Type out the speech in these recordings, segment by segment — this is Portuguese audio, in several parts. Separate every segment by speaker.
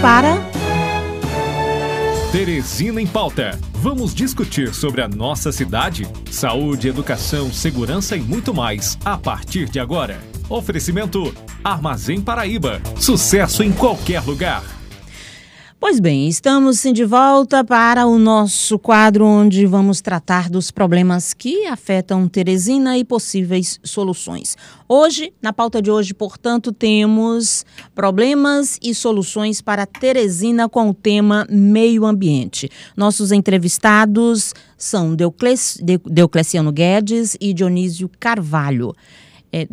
Speaker 1: para
Speaker 2: Teresina em Pauta. Vamos discutir sobre a nossa cidade, saúde, educação, segurança e muito mais a partir de agora. Oferecimento Armazém Paraíba. Sucesso em qualquer lugar.
Speaker 1: Pois bem, estamos de volta para o nosso quadro onde vamos tratar dos problemas que afetam Teresina e possíveis soluções. Hoje, na pauta de hoje, portanto, temos problemas e soluções para Teresina com o tema meio ambiente. Nossos entrevistados são Deocleciano Guedes e Dionísio Carvalho. É,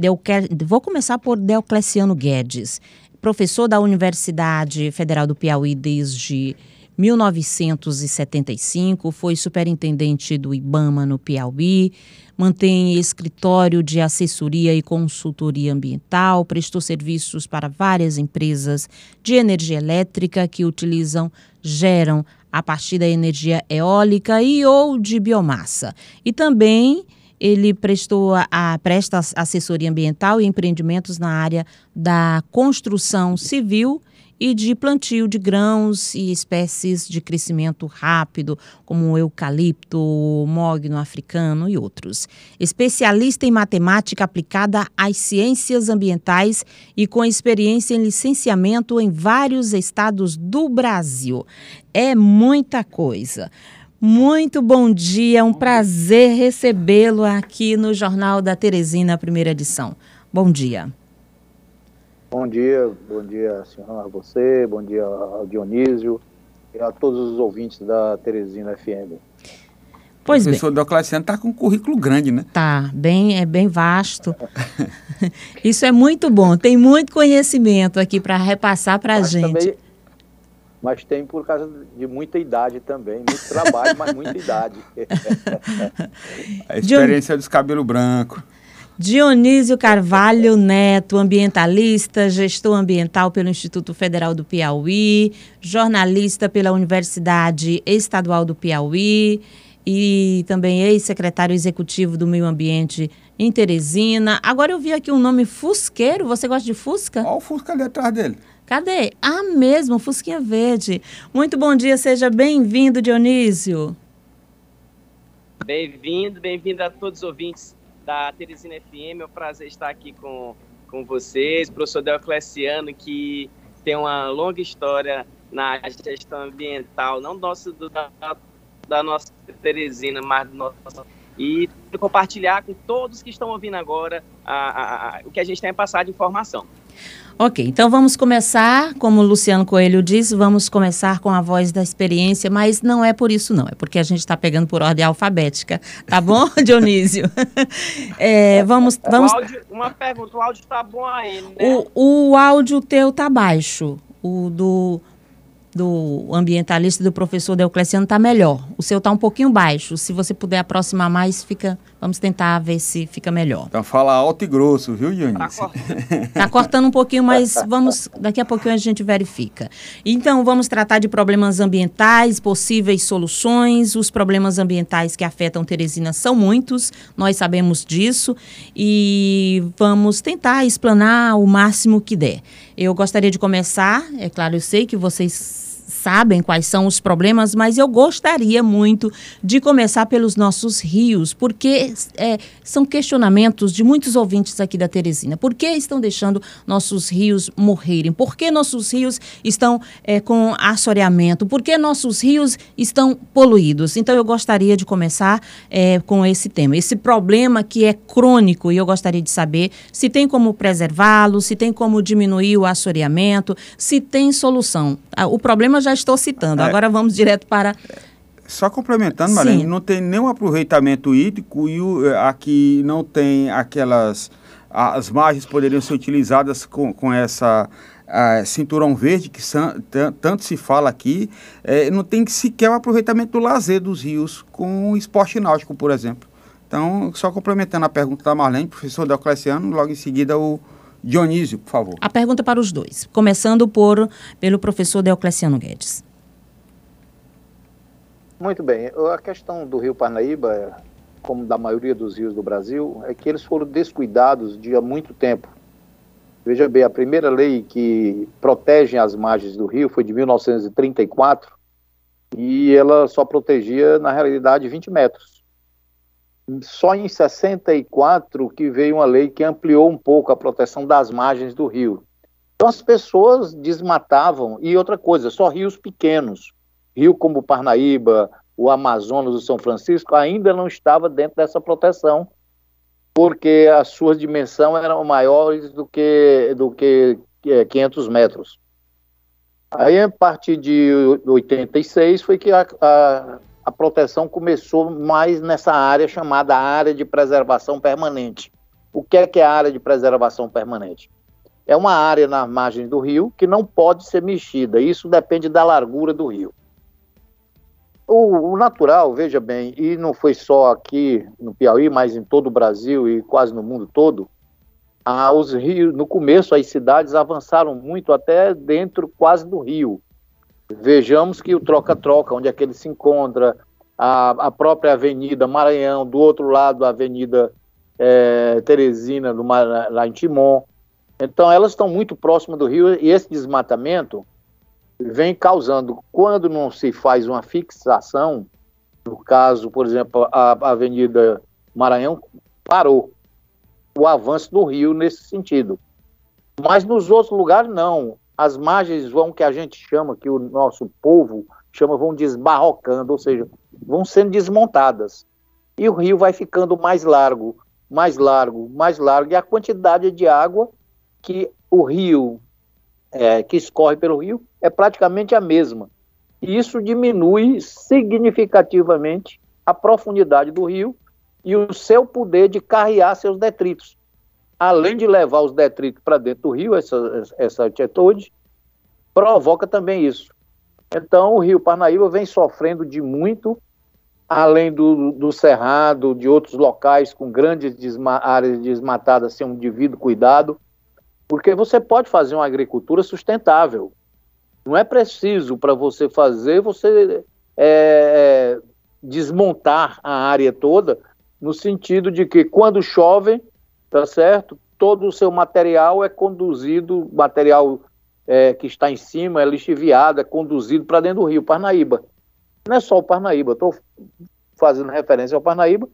Speaker 1: Vou começar por Deocleciano Guedes professor da Universidade Federal do Piauí desde 1975, foi superintendente do IBAMA no Piauí, mantém escritório de assessoria e consultoria ambiental, prestou serviços para várias empresas de energia elétrica que utilizam, geram a partir da energia eólica e ou de biomassa. E também ele prestou a, presta assessoria ambiental e empreendimentos na área da construção civil e de plantio de grãos e espécies de crescimento rápido, como o eucalipto, o mogno africano e outros. Especialista em matemática aplicada às ciências ambientais e com experiência em licenciamento em vários estados do Brasil. É muita coisa. Muito bom dia, é um prazer recebê-lo aqui no Jornal da Teresina, primeira edição. Bom dia.
Speaker 3: Bom dia, bom dia, senhora, a você, bom dia ao Dionísio e a todos os ouvintes da Teresina FM.
Speaker 4: Pois o professor bem. Diocleciano está com um currículo grande, né?
Speaker 1: Tá, bem, é bem vasto. Isso é muito bom, tem muito conhecimento aqui para repassar para a gente. Também
Speaker 3: mas tem por causa de muita idade também, muito trabalho, mas muita idade.
Speaker 4: A experiência Dion... dos cabelos brancos.
Speaker 1: Dionísio Carvalho Neto, ambientalista, gestor ambiental pelo Instituto Federal do Piauí, jornalista pela Universidade Estadual do Piauí e também ex-secretário executivo do Meio Ambiente em Teresina. Agora eu vi aqui um nome Fusqueiro. Você gosta de Fusca?
Speaker 4: Olha o Fusca ali atrás dele.
Speaker 1: Cadê? Ah, mesmo, Fusquinha Verde. Muito bom dia, seja bem-vindo, Dionísio.
Speaker 5: Bem-vindo, bem-vindo a todos os ouvintes da Teresina FM. É um prazer estar aqui com, com vocês. Professor Deocleciano, que tem uma longa história na gestão ambiental, não nosso, do, da, da nossa Teresina, mas do nosso e compartilhar com todos que estão ouvindo agora a, a, a, o que a gente tem a passar de informação.
Speaker 1: Ok, então vamos começar, como o Luciano Coelho disse, vamos começar com a voz da experiência, mas não é por isso não, é porque a gente está pegando por ordem alfabética, tá bom, Dionísio?
Speaker 5: é, vamos, vamos... Áudio, uma pergunta, o áudio está bom aí, né?
Speaker 1: O, o áudio teu tá baixo, o do do ambientalista e do professor Deocleciano está melhor. O seu está um pouquinho baixo. Se você puder aproximar mais, fica. Vamos tentar ver se fica melhor.
Speaker 4: Então fala alto e grosso, viu, Dionísio?
Speaker 1: Está cortando um pouquinho, mas vamos. Daqui a pouquinho a gente verifica. Então, vamos tratar de problemas ambientais, possíveis soluções. Os problemas ambientais que afetam Teresina são muitos, nós sabemos disso. E vamos tentar explanar o máximo que der. Eu gostaria de começar, é claro, eu sei que vocês sabem quais são os problemas, mas eu gostaria muito de começar pelos nossos rios, porque é, são questionamentos de muitos ouvintes aqui da Teresina. Por que estão deixando nossos rios morrerem? Por que nossos rios estão é, com assoreamento? Por que nossos rios estão poluídos? Então eu gostaria de começar é, com esse tema, esse problema que é crônico, e eu gostaria de saber se tem como preservá-lo, se tem como diminuir o assoreamento, se tem solução. Ah, o problema já estou citando. É. Agora vamos direto para.
Speaker 4: Só complementando, Marlene, não tem nenhum aproveitamento hídrico e o, eh, aqui não tem aquelas. As margens poderiam ser utilizadas com, com essa. cinturão verde, que são, tanto se fala aqui, é, não tem sequer o aproveitamento do lazer dos rios com esporte náutico, por exemplo. Então, só complementando a pergunta da Marlene, professor Deocleciano, logo em seguida o, Dionísio, por favor.
Speaker 1: A pergunta para os dois, começando por pelo professor Deocleciano Guedes.
Speaker 3: Muito bem. A questão do Rio Parnaíba, como da maioria dos rios do Brasil, é que eles foram descuidados de há muito tempo. Veja bem, a primeira lei que protege as margens do rio foi de 1934 e ela só protegia, na realidade, 20 metros. Só em 64 que veio uma lei que ampliou um pouco a proteção das margens do rio. Então as pessoas desmatavam, e outra coisa, só rios pequenos, rio como o Parnaíba, o Amazonas, o São Francisco, ainda não estava dentro dessa proteção, porque as suas dimensões eram maiores do que, do que 500 é, metros. Aí, a partir de 86, foi que a, a, a proteção começou mais nessa área chamada área de preservação permanente. O que é, que é a área de preservação permanente? É uma área na margem do rio que não pode ser mexida. Isso depende da largura do rio. O, o, natural, veja bem, e não foi só aqui no Piauí, mas em todo o Brasil e quase no mundo todo, ah, os rios, no começo as cidades avançaram muito até dentro quase do rio. Vejamos que o troca-troca, onde é que ele se encontra, a, a própria Avenida Maranhão, do outro lado a Avenida é, Teresina, do, lá em Timon. Então elas estão muito próximas do rio e esse desmatamento vem causando, quando não se faz uma fixação, no caso, por exemplo, a, Avenida Maranhão parou o avanço do rio nesse sentido. Mas nos outros lugares, não. As margens vão, que a gente chama, que o nosso povo chama, vão desbarrocando, ou seja, vão sendo desmontadas. E o rio vai ficando mais largo, mais largo, mais largo, e a quantidade de água que o rio, é, que escorre pelo rio, é praticamente a mesma. E isso diminui significativamente a profundidade do rio e o seu poder de carrear seus detritos. Além de levar os detritos para dentro do rio, essa, essa atitude provoca também isso. Então, o rio Parnaíba vem sofrendo de muito, além do, do cerrado, de outros locais com grandes desma áreas desmatadas sem um devido cuidado, porque você pode fazer uma agricultura sustentável. Não é preciso para você fazer, você é, é, desmontar a área toda, no sentido de que quando chove, tá certo? Todo o seu material é conduzido, material é, que está em cima, é lixiviado, é conduzido para dentro do rio Parnaíba. Não é só o Parnaíba, estou fazendo referência ao Parnaíba,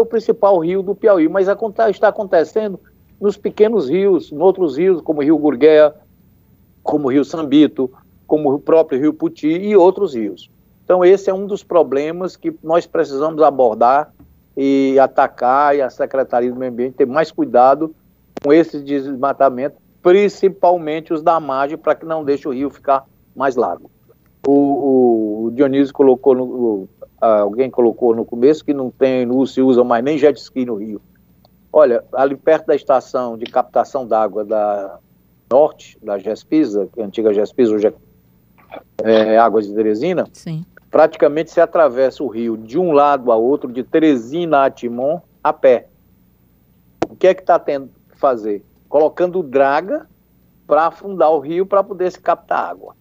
Speaker 3: o principal rio do Piauí, mas está acontecendo nos pequenos rios, em outros rios, como o Rio Gurgueia, como o Rio Sambito, como o próprio Rio Puti e outros rios. Então, esse é um dos problemas que nós precisamos abordar e atacar, e a Secretaria do Meio Ambiente ter mais cuidado com esse desmatamento, principalmente os da margem, para que não deixe o rio ficar mais largo. O, o Dionísio colocou, no, alguém colocou no começo que não tem, não se usa mais nem jet ski no rio. Olha, ali perto da estação de captação d'água da Norte, da Gespisa, é antiga Gespisa, hoje é é, Águas de Teresina,
Speaker 1: Sim.
Speaker 3: Praticamente se atravessa o rio de um lado a outro, de Teresina a Timon, a pé. O que é que está tendo que fazer? Colocando draga para afundar o rio para poder se captar água.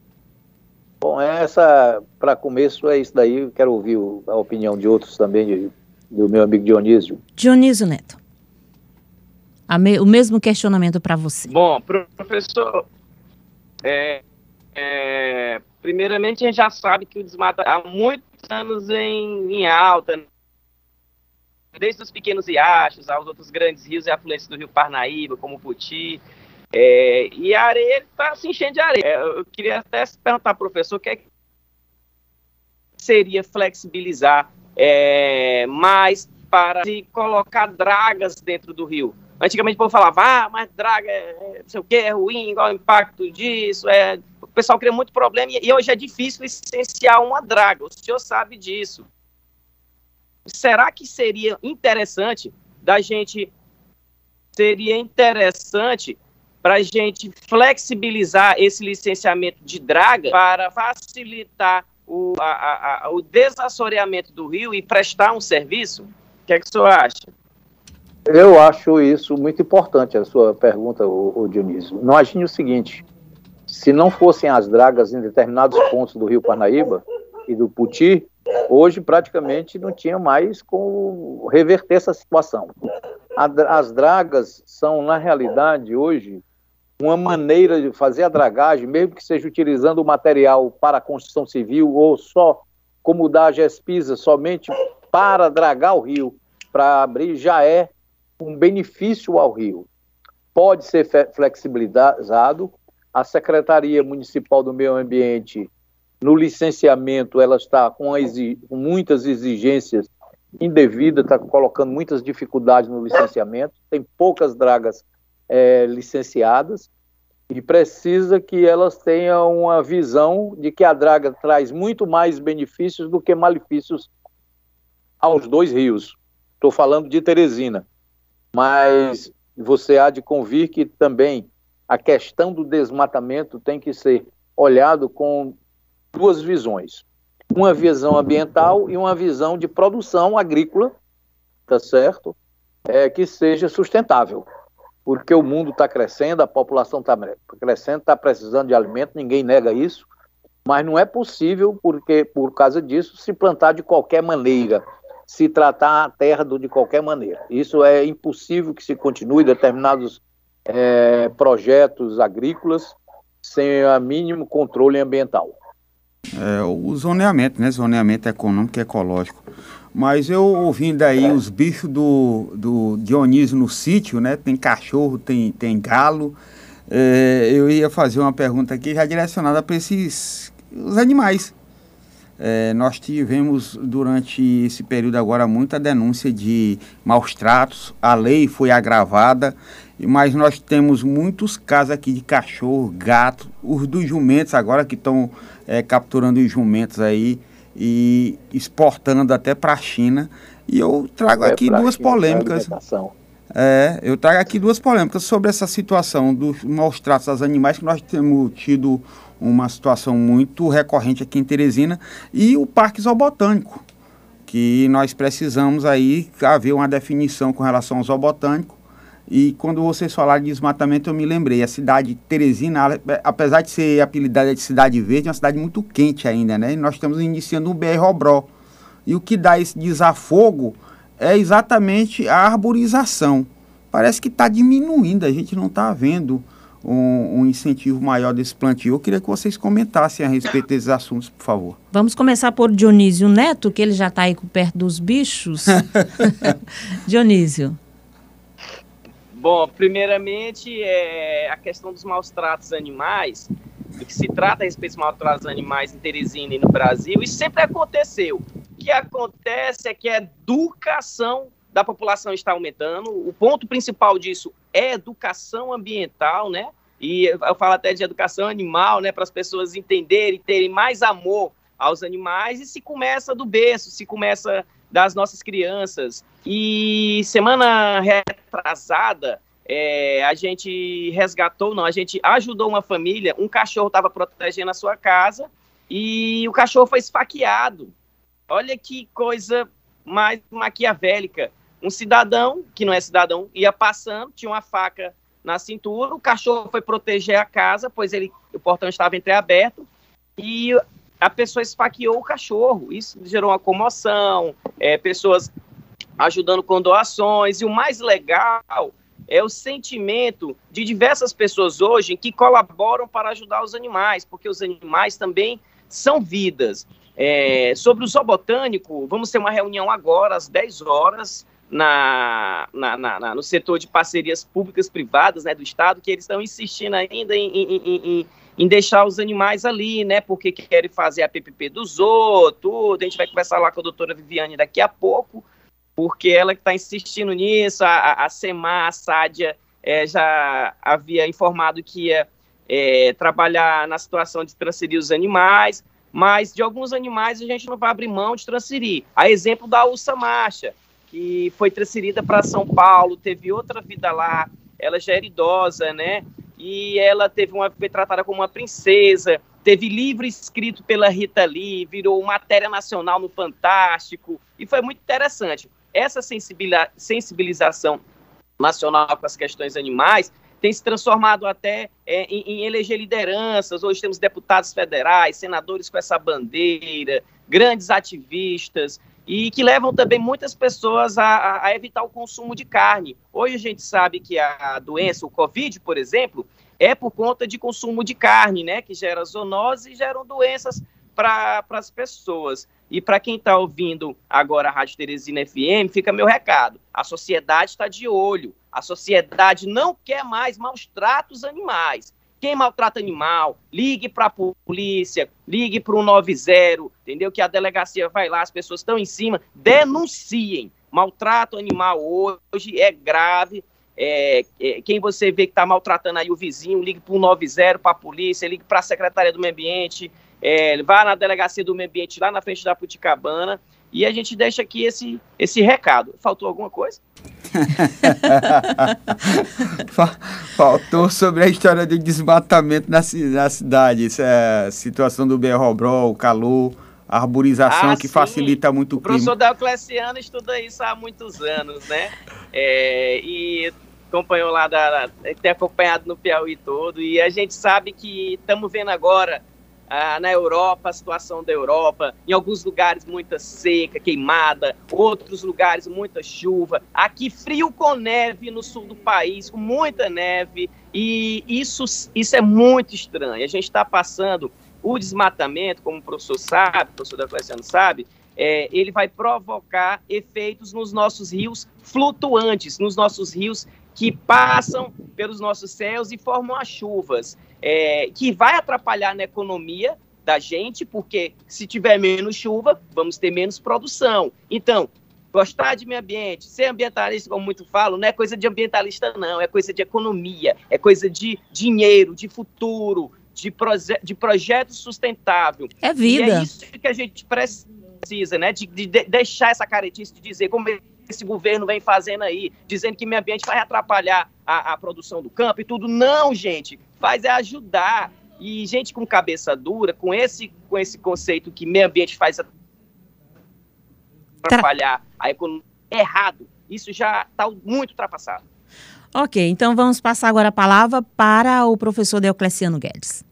Speaker 3: Bom, essa, para começo, é isso daí. Quero ouvir a opinião de outros também, de, do meu amigo Dionísio.
Speaker 1: Dionísio Neto. Me, o mesmo questionamento para você.
Speaker 5: Bom, professor, é, é, primeiramente, a gente já sabe que o desmato há muitos anos em, em alta, desde os pequenos riachos aos outros grandes rios e afluentes do rio Parnaíba, como o Puti, é, e a areia está se enchendo de areia. É, eu queria até perguntar ao professor o que, é que seria flexibilizar é, mais para se colocar dragas dentro do rio. Antigamente o povo falava, ah, mas draga é, não sei o que, é ruim, é o impacto disso, é pessoal cria muito problema e, hoje é difícil licenciar uma draga. O senhor sabe disso. Será que seria interessante da gente seria interessante para a gente flexibilizar esse licenciamento de draga para facilitar o, a, a, o desassoreamento do rio e prestar um serviço? O que, é que o senhor acha?
Speaker 3: Eu acho isso muito importante, a sua pergunta, o, o Dionísio. Imagine o seguinte: se não fossem as dragas em determinados pontos do Rio Parnaíba e do Puti, hoje praticamente não tinha mais como reverter essa situação. As dragas são, na realidade, hoje, uma maneira de fazer a dragagem, mesmo que seja utilizando o material para a construção civil ou só como da GESPISA, somente para dragar o rio, para abrir, já é um benefício ao rio. Pode ser flexibilizado. A Secretaria Municipal do Meio Ambiente, no licenciamento, ela está com, com muitas exigências indevidas, está colocando muitas dificuldades no licenciamento, tem poucas dragas é, licenciadas e precisa que elas tenham uma visão de que a draga traz muito mais benefícios do que malefícios aos dois rios. Estou falando de Teresina, mas você há de convir que também a questão do desmatamento tem que ser olhado com duas visões. Uma visão ambiental e uma visão de produção agrícola, tá certo? É, que seja sustentável porque o mundo está crescendo, a população está crescendo, está precisando de alimento, ninguém nega isso, mas não é possível, porque por causa disso, se plantar de qualquer maneira, se tratar a terra de qualquer maneira. Isso é impossível que se continue determinados é, projetos agrícolas sem o mínimo controle ambiental.
Speaker 4: É, o zoneamento, né? Zoneamento econômico e ecológico. Mas eu ouvindo aí os bichos do, do Dionísio no sítio, né? Tem cachorro, tem, tem galo. É, eu ia fazer uma pergunta aqui já direcionada para esses os animais. É, nós tivemos durante esse período agora muita denúncia de maus tratos, a lei foi agravada, mas nós temos muitos casos aqui de cachorro, gato, os dos jumentos agora que estão é, capturando os jumentos aí e exportando até para a China. E eu trago é aqui duas polêmicas. É, eu trago aqui duas polêmicas sobre essa situação dos maus tratos aos animais, que nós temos tido uma situação muito recorrente aqui em Teresina, e o Parque Zoobotânico, que nós precisamos aí haver uma definição com relação ao zoobotânico, e quando vocês falaram de desmatamento, eu me lembrei. A cidade de Teresina, apesar de ser apelidada de Cidade Verde, é uma cidade muito quente ainda, né? E nós estamos iniciando um BR Obró. E o que dá esse desafogo é exatamente a arborização. Parece que está diminuindo, a gente não está vendo um, um, incentivo maior desse plantio. Eu queria que vocês comentassem a respeito desses assuntos, por favor.
Speaker 1: Vamos começar por Dionísio Neto, que ele já está aí perto dos bichos. Dionísio.
Speaker 5: Bom, primeiramente, é a questão dos maus tratos animais, do que se trata a respeito dos maus tratos animais em Teresina e no Brasil, isso sempre aconteceu. Que acontece é que a educação da população está aumentando. O ponto principal disso é educação ambiental, né? E eu falo até de educação animal, né? Para as pessoas entenderem, terem mais amor aos animais. E se começa do berço, se começa das nossas crianças. E semana retrasada, é, a gente resgatou, não, a gente ajudou uma família, um cachorro estava protegendo a sua casa e o cachorro foi esfaqueado. Olha que coisa mais maquiavélica. Um cidadão, que não é cidadão, ia passando, tinha uma faca na cintura, o cachorro foi proteger a casa, pois ele, o portão estava entreaberto, e a pessoa esfaqueou o cachorro. Isso gerou uma comoção, é, pessoas ajudando com doações. E o mais legal é o sentimento de diversas pessoas hoje que colaboram para ajudar os animais, porque os animais também são vidas. É, sobre o zoobotânico, vamos ter uma reunião agora, às 10 horas, na, na, na, no setor de parcerias públicas privadas né, do Estado, que eles estão insistindo ainda em, em, em, em deixar os animais ali, né? Porque querem fazer a PPP dos outros, tudo. A gente vai conversar lá com a doutora Viviane daqui a pouco, porque ela que está insistindo nisso. A, a SEMA, a Sádia, é, já havia informado que ia é, trabalhar na situação de transferir os animais, mas de alguns animais a gente não vai abrir mão de transferir. A exemplo da Ursa Marcha, que foi transferida para São Paulo, teve outra vida lá, ela já era idosa, né? e ela teve uma foi tratada como uma princesa, teve livro escrito pela Rita Lee, virou matéria nacional no Fantástico e foi muito interessante. Essa sensibilização nacional com as questões animais tem se transformado até é, em, em, eleger lideranças. Hoje temos deputados federais, senadores com essa bandeira, grandes ativistas e que levam também muitas pessoas a, a, evitar o consumo de carne. Hoje a gente sabe que a doença, o Covid, por exemplo, é por conta de consumo de carne, né, que gera zoonose e geram doenças para as pessoas. E para quem está ouvindo agora a Rádio Teresina FM, fica meu recado. A sociedade está de olho. A sociedade não quer mais maus tratos animais. Quem maltrata animal, ligue para a polícia, ligue para o 90, entendeu? Que a delegacia vai lá, as pessoas estão em cima, denunciem. Maltrato animal hoje é grave. É, é, quem você vê que está maltratando aí o vizinho, ligue para o 90, para a polícia, ligue para a Secretaria do Meio Ambiente, é, vá na delegacia do meio ambiente lá na frente da Puticabana e a gente deixa aqui esse, esse recado. Faltou alguma coisa?
Speaker 4: Faltou sobre a história do desmatamento na, na cidade, essa é a situação do Berrobrol, o calor, a arborização ah, que sim. facilita muito o
Speaker 5: clima. O professor Diocleciano estuda isso há muitos anos, né? É, e acompanhou lá, da, tem acompanhado no Piauí todo, e a gente sabe que estamos vendo agora ah, na Europa, a situação da Europa, em alguns lugares muita seca, queimada, outros lugares muita chuva. Aqui frio com neve no sul do país, com muita neve, e isso, isso é muito estranho. A gente está passando o desmatamento, como o professor sabe, o professor Cleciano sabe, é, ele vai provocar efeitos nos nossos rios flutuantes, nos nossos rios que passam pelos nossos céus e formam as chuvas é, que vai atrapalhar na economia da gente, porque se tiver menos chuva, vamos ter menos produção. Então, gostar de meio ambiente, ser ambientalista, como muito falo, não é coisa de ambientalista, não, é coisa de economia, é coisa de dinheiro, de futuro, de, proje de projeto sustentável.
Speaker 1: É vida. E
Speaker 5: é isso que a gente precisa, né? De, de deixar essa caretice de dizer como esse governo vem fazendo aí, dizendo que meio ambiente vai atrapalhar a, a produção do campo e tudo. Não, gente, faz é ajudar. E gente com cabeça dura, com esse, com esse conceito que meio ambiente faz atrapalhar a economia errado, isso já está muito ultrapassado.
Speaker 1: Ok, então vamos passar agora a palavra para o professor Deocleciano Guedes.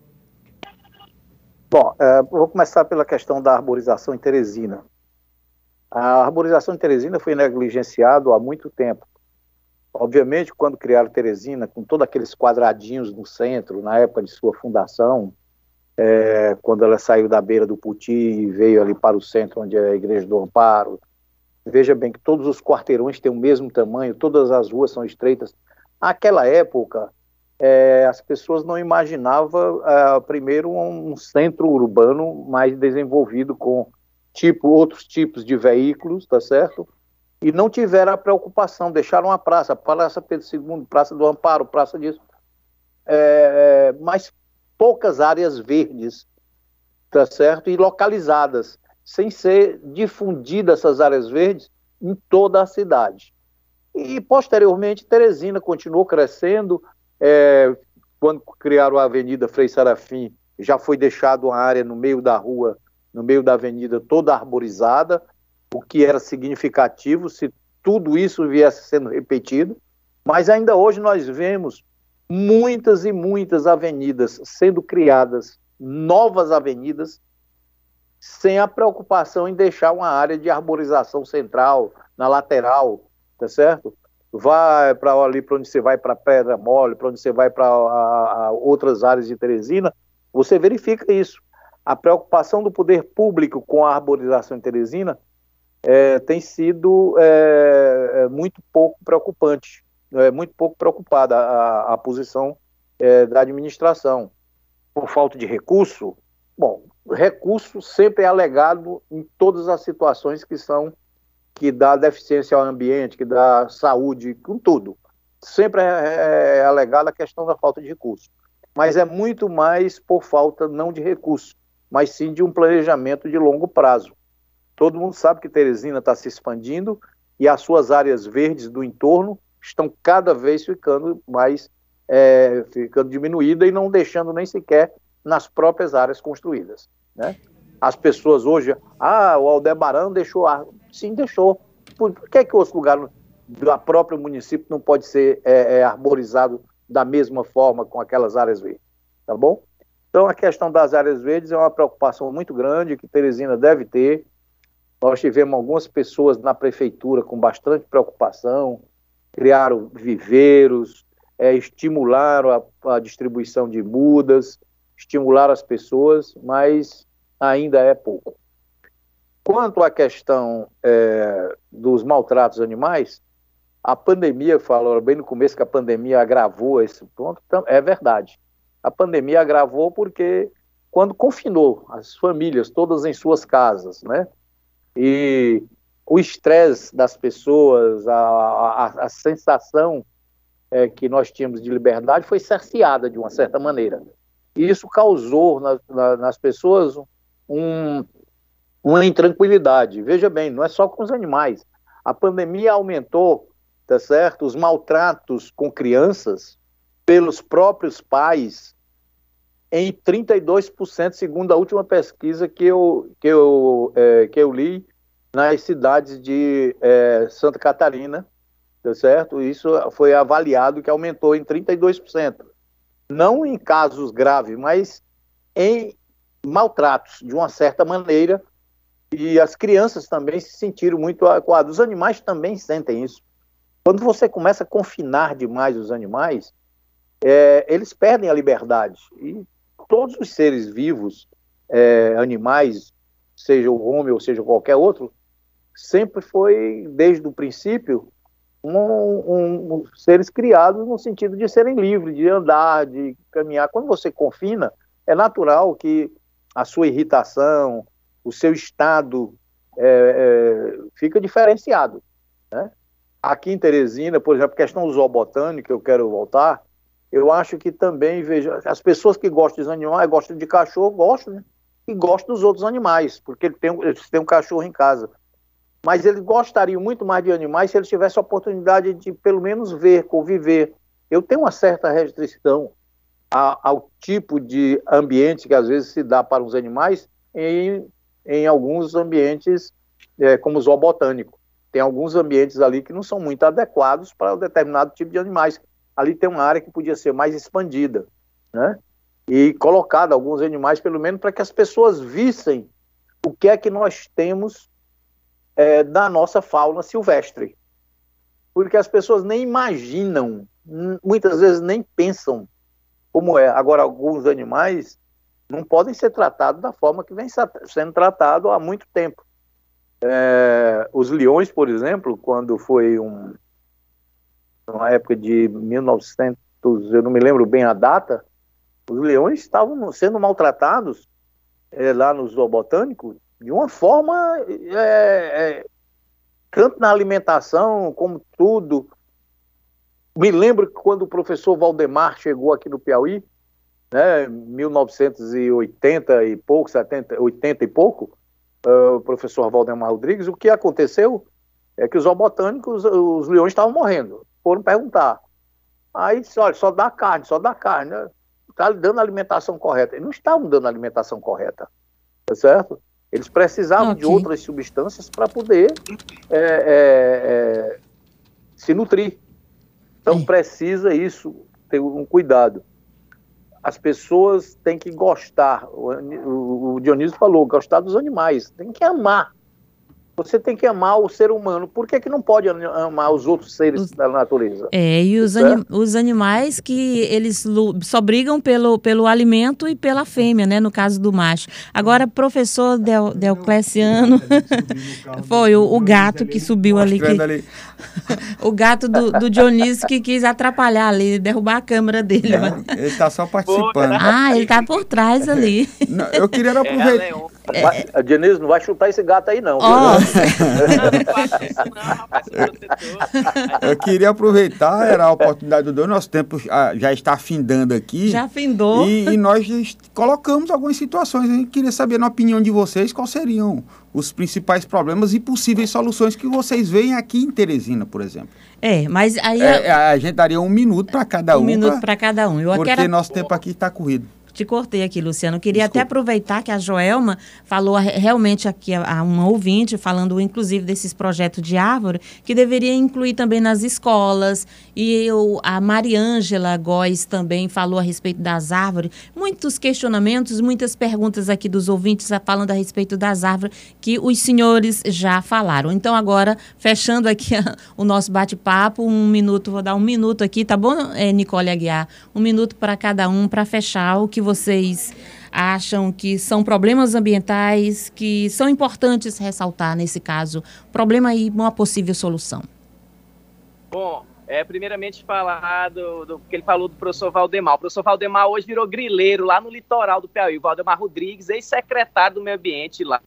Speaker 3: Bom, é, vou começar pela questão da arborização em Teresina. A arborização em Teresina foi negligenciado há muito tempo. Obviamente, quando criaram Teresina, com todos aqueles quadradinhos no centro, na época de sua fundação, é, quando ela saiu da beira do Puti e veio ali para o centro, onde é a Igreja do Amparo, veja bem que todos os quarteirões têm o mesmo tamanho, todas as ruas são estreitas. Naquela época, é, as pessoas não imaginavam, é, primeiro, um centro urbano mais desenvolvido com tipo outros tipos de veículos, tá certo? E não tiveram a preocupação, deixaram a praça, Praça Pedro II, Praça do Amparo, Praça disso, é, mas poucas áreas verdes, tá certo? E localizadas, sem ser difundidas essas áreas verdes em toda a cidade. E posteriormente Teresina continuou crescendo, é, quando criaram a Avenida Frei Serafim, já foi deixado uma área no meio da rua no meio da avenida toda arborizada, o que era significativo se tudo isso viesse sendo repetido, mas ainda hoje nós vemos muitas e muitas avenidas sendo criadas, novas avenidas, sem a preocupação em deixar uma área de arborização central, na lateral, tá certo? Vai para ali para onde você vai para Pedra Mole, para onde você vai para outras áreas de Teresina, você verifica isso a preocupação do poder público com a arborização em Teresina é, tem sido é, é muito pouco preocupante, é muito pouco preocupada a, a posição é, da administração. Por falta de recurso, bom, recurso sempre é alegado em todas as situações que são que dá deficiência ao ambiente, que dá saúde, com tudo. Sempre é, é, é alegada a questão da falta de recurso. Mas é muito mais por falta não de recurso, mas sim de um planejamento de longo prazo. Todo mundo sabe que Teresina está se expandindo e as suas áreas verdes do entorno estão cada vez ficando mais é, ficando diminuída e não deixando nem sequer nas próprias áreas construídas. Né? As pessoas hoje, ah, o Aldebaran deixou ar. Sim, deixou. Por, que, é que outro lugar do próprio município não pode ser é, é, arborizado da mesma forma com aquelas áreas verdes? Tá bom? Então, a questão das áreas verdes é uma preocupação muito grande que Teresina deve ter. Nós tivemos algumas pessoas na prefeitura com bastante preocupação, criaram viveiros, é, estimular a, a distribuição de mudas, estimular as pessoas, mas ainda é pouco. Quanto à questão é, dos maltratos animais, a pandemia, falou bem no começo que a pandemia agravou esse ponto, então, é verdade. A pandemia agravou porque quando confinou as famílias todas em suas casas, né? E o estresse das pessoas, a, a, a sensação é, que nós tínhamos de liberdade foi cerceada de uma certa maneira. E isso causou na, na, nas pessoas um, uma intranquilidade. Veja bem, não é só com os animais. A pandemia aumentou, tá certo, os maltratos com crianças pelos próprios pais em 32%, segundo a última pesquisa que eu, que eu, é, que eu li nas cidades de é, Santa Catarina, tá certo? Isso foi avaliado que aumentou em 32%. Não em casos graves, mas em maltratos, de uma certa maneira, e as crianças também se sentiram muito acuadas. Os animais também sentem isso. Quando você começa a confinar demais os animais, é, eles perdem a liberdade. E todos os seres vivos, é, animais, seja o homem ou seja qualquer outro, sempre foi, desde o princípio, um, um, um, seres criados no sentido de serem livres, de andar, de caminhar. Quando você confina, é natural que a sua irritação, o seu estado é, é, fica diferenciado. Né? Aqui em Teresina, por exemplo, questão que eu quero voltar, eu acho que também, veja, as pessoas que gostam de animais, gostam de cachorro, gostam, né? E gostam dos outros animais, porque ele tem, eles têm um cachorro em casa. Mas eles gostariam muito mais de animais se eles tivessem a oportunidade de, pelo menos, ver, conviver. Eu tenho uma certa restrição ao tipo de ambiente que às vezes se dá para os animais em, em alguns ambientes é, como zoobotânico. Tem alguns ambientes ali que não são muito adequados para um determinado tipo de animais. Ali tem uma área que podia ser mais expandida, né? E colocado alguns animais, pelo menos, para que as pessoas vissem o que é que nós temos é, da nossa fauna silvestre. Porque as pessoas nem imaginam, muitas vezes nem pensam como é. Agora, alguns animais não podem ser tratados da forma que vem sendo tratado há muito tempo. É, os leões, por exemplo, quando foi um, uma época de 1900, eu não me lembro bem a data, os leões estavam sendo maltratados é, lá no zoobotânico de uma forma, é, é, tanto na alimentação como tudo, me lembro que quando o professor Valdemar chegou aqui no Piauí, né, 1980 e pouco, 70, 80 e pouco, uh, o professor Valdemar Rodrigues, o que aconteceu é que os zoobotânicos, os leões estavam morrendo. Foram perguntar. Aí disse, olha, só dá carne, só dá carne. Né? Está dando a alimentação correta. Eles não estavam dando a alimentação correta, tá certo? Eles precisavam okay. de outras substâncias para poder é, é, é, se nutrir. Então Sim. precisa isso, ter um cuidado. As pessoas têm que gostar, o, o Dionísio falou, gostar dos animais, tem que amar você tem que amar o ser humano. Por que, que não pode amar os outros seres os, da natureza?
Speaker 1: É, e os, anim, os animais que eles só brigam pelo, pelo alimento e pela fêmea, né? No caso do macho. Agora, professor Del, Delcleciano, foi o, o gato que subiu ali. Que, o gato do, do Dionísio que quis atrapalhar ali, derrubar a câmera dele.
Speaker 4: É, ele está só participando.
Speaker 1: Ah, ele está por trás ali.
Speaker 4: Não, eu queria aproveitar.
Speaker 3: É, a Dionísio não vai chutar esse gato aí, não. Oh.
Speaker 4: Eu queria aproveitar, era a oportunidade do nosso tempo já está findando aqui.
Speaker 1: Já findou.
Speaker 4: E, e nós colocamos algumas situações. A gente queria saber, na opinião de vocês, quais seriam os principais problemas e possíveis soluções que vocês veem aqui em Teresina, por exemplo.
Speaker 1: É, mas aí.
Speaker 4: É, a, a gente daria um minuto para cada um.
Speaker 1: Um minuto para cada um.
Speaker 4: Eu porque quero... nosso tempo aqui está corrido.
Speaker 1: Te cortei aqui, Luciano. Queria Desculpa. até aproveitar que a Joelma falou realmente aqui a, a uma ouvinte, falando inclusive desses projetos de árvore, que deveria incluir também nas escolas. E eu, a Mariângela Góes também falou a respeito das árvores. Muitos questionamentos, muitas perguntas aqui dos ouvintes falando a respeito das árvores que os senhores já falaram. Então, agora, fechando aqui a, o nosso bate-papo, um minuto, vou dar um minuto aqui, tá bom, é, Nicole Aguiar? Um minuto para cada um para fechar o que vocês acham que são problemas ambientais que são importantes ressaltar nesse caso. Problema e uma possível solução.
Speaker 5: Bom, é, primeiramente falar do, do, que ele falou do professor Valdemar. O professor Valdemar hoje virou grileiro lá no litoral do Piauí. O Valdemar Rodrigues, ex-secretário do meio ambiente lá,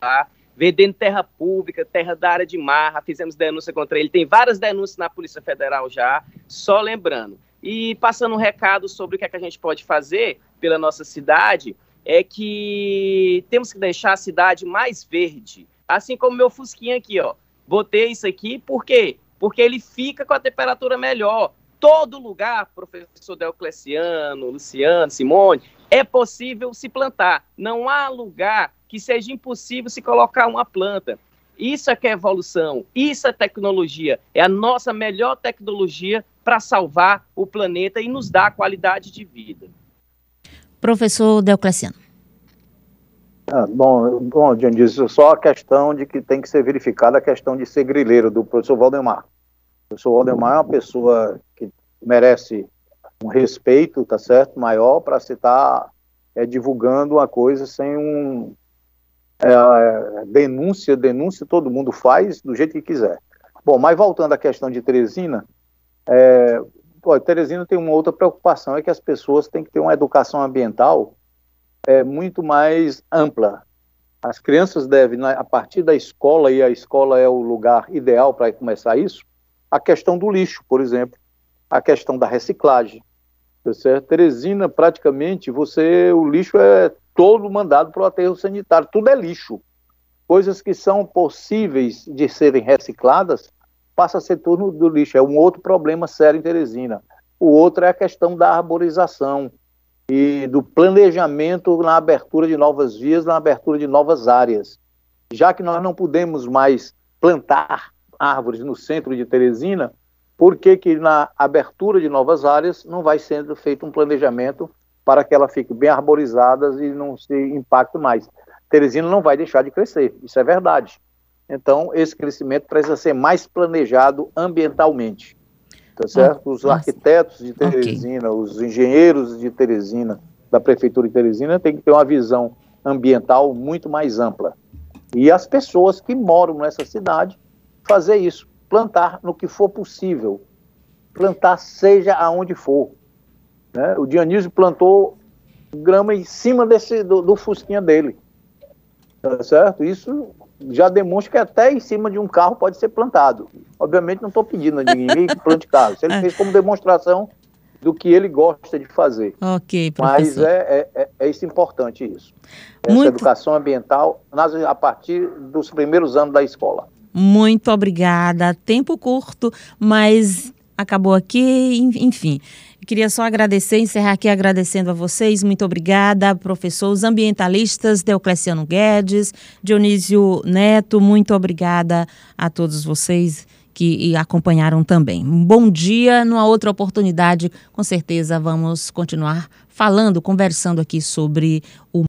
Speaker 5: vendendo terra pública, terra da área de marra, fizemos denúncia contra ele. Tem várias denúncias na Polícia Federal já, só lembrando. E passando um recado sobre o que, é que a gente pode fazer pela nossa cidade, é que temos que deixar a cidade mais verde. Assim como meu Fusquinha aqui, ó. Botei isso aqui, por quê? Porque ele fica com a temperatura melhor. Todo lugar, professor Deocleciano, Luciano, Simone, é possível se plantar. Não há lugar que seja impossível se colocar uma planta. Isso é que é evolução, isso é tecnologia. É a nossa melhor tecnologia para salvar o planeta e nos dar qualidade de vida.
Speaker 1: Professor Deocleciano.
Speaker 3: Ah, bom, bom, Dionísio, só a questão de que tem que ser verificada a questão de ser grileiro do professor Valdemar. O professor Valdemar é uma pessoa que merece um respeito, tá certo, maior para se estar tá, é, divulgando uma coisa sem um é, denúncia, denúncia todo mundo faz do jeito que quiser. Bom, mas voltando à questão de Teresina, é, pô, Teresina tem uma outra preocupação, é que as pessoas têm que ter uma educação ambiental é, muito mais ampla. As crianças devem, a partir da escola, e a escola é o lugar ideal para começar isso, a questão do lixo, por exemplo, a questão da reciclagem. Tá certo? Teresina, praticamente, você, o lixo é todo mandado para o aterro sanitário, tudo é lixo. Coisas que são possíveis de serem recicladas, passa a ser tudo do lixo. É um outro problema sério em Teresina. O outro é a questão da arborização e do planejamento na abertura de novas vias, na abertura de novas áreas. Já que nós não podemos mais plantar árvores no centro de Teresina, por que, que na abertura de novas áreas não vai sendo feito um planejamento para que ela fique bem arborizada e não se impacte mais? Teresina não vai deixar de crescer, isso é verdade. Então, esse crescimento precisa ser mais planejado ambientalmente. Tá certo? Os arquitetos de Teresina, okay. os engenheiros de Teresina, da Prefeitura de Teresina, têm que ter uma visão ambiental muito mais ampla. E as pessoas que moram nessa cidade fazer isso, plantar no que for possível, plantar seja aonde for. Né? O Dionísio plantou grama em cima desse, do, do fusquinha dele, tá certo? Isso já demonstra que até em cima de um carro pode ser plantado. Obviamente não estou pedindo a ninguém que plante carro. Ele fez como demonstração do que ele gosta de fazer.
Speaker 1: Ok,
Speaker 3: professor. Mas é, é, é, é isso importante isso. Essa Muito... educação ambiental a partir dos primeiros anos da escola.
Speaker 1: Muito obrigada. Tempo curto, mas acabou aqui, enfim. Queria só agradecer, encerrar aqui agradecendo a vocês. Muito obrigada, professor, os ambientalistas Deocleciano Guedes, Dionísio Neto, muito obrigada a todos vocês que acompanharam também. Um bom dia, numa outra oportunidade, com certeza vamos continuar falando, conversando aqui sobre o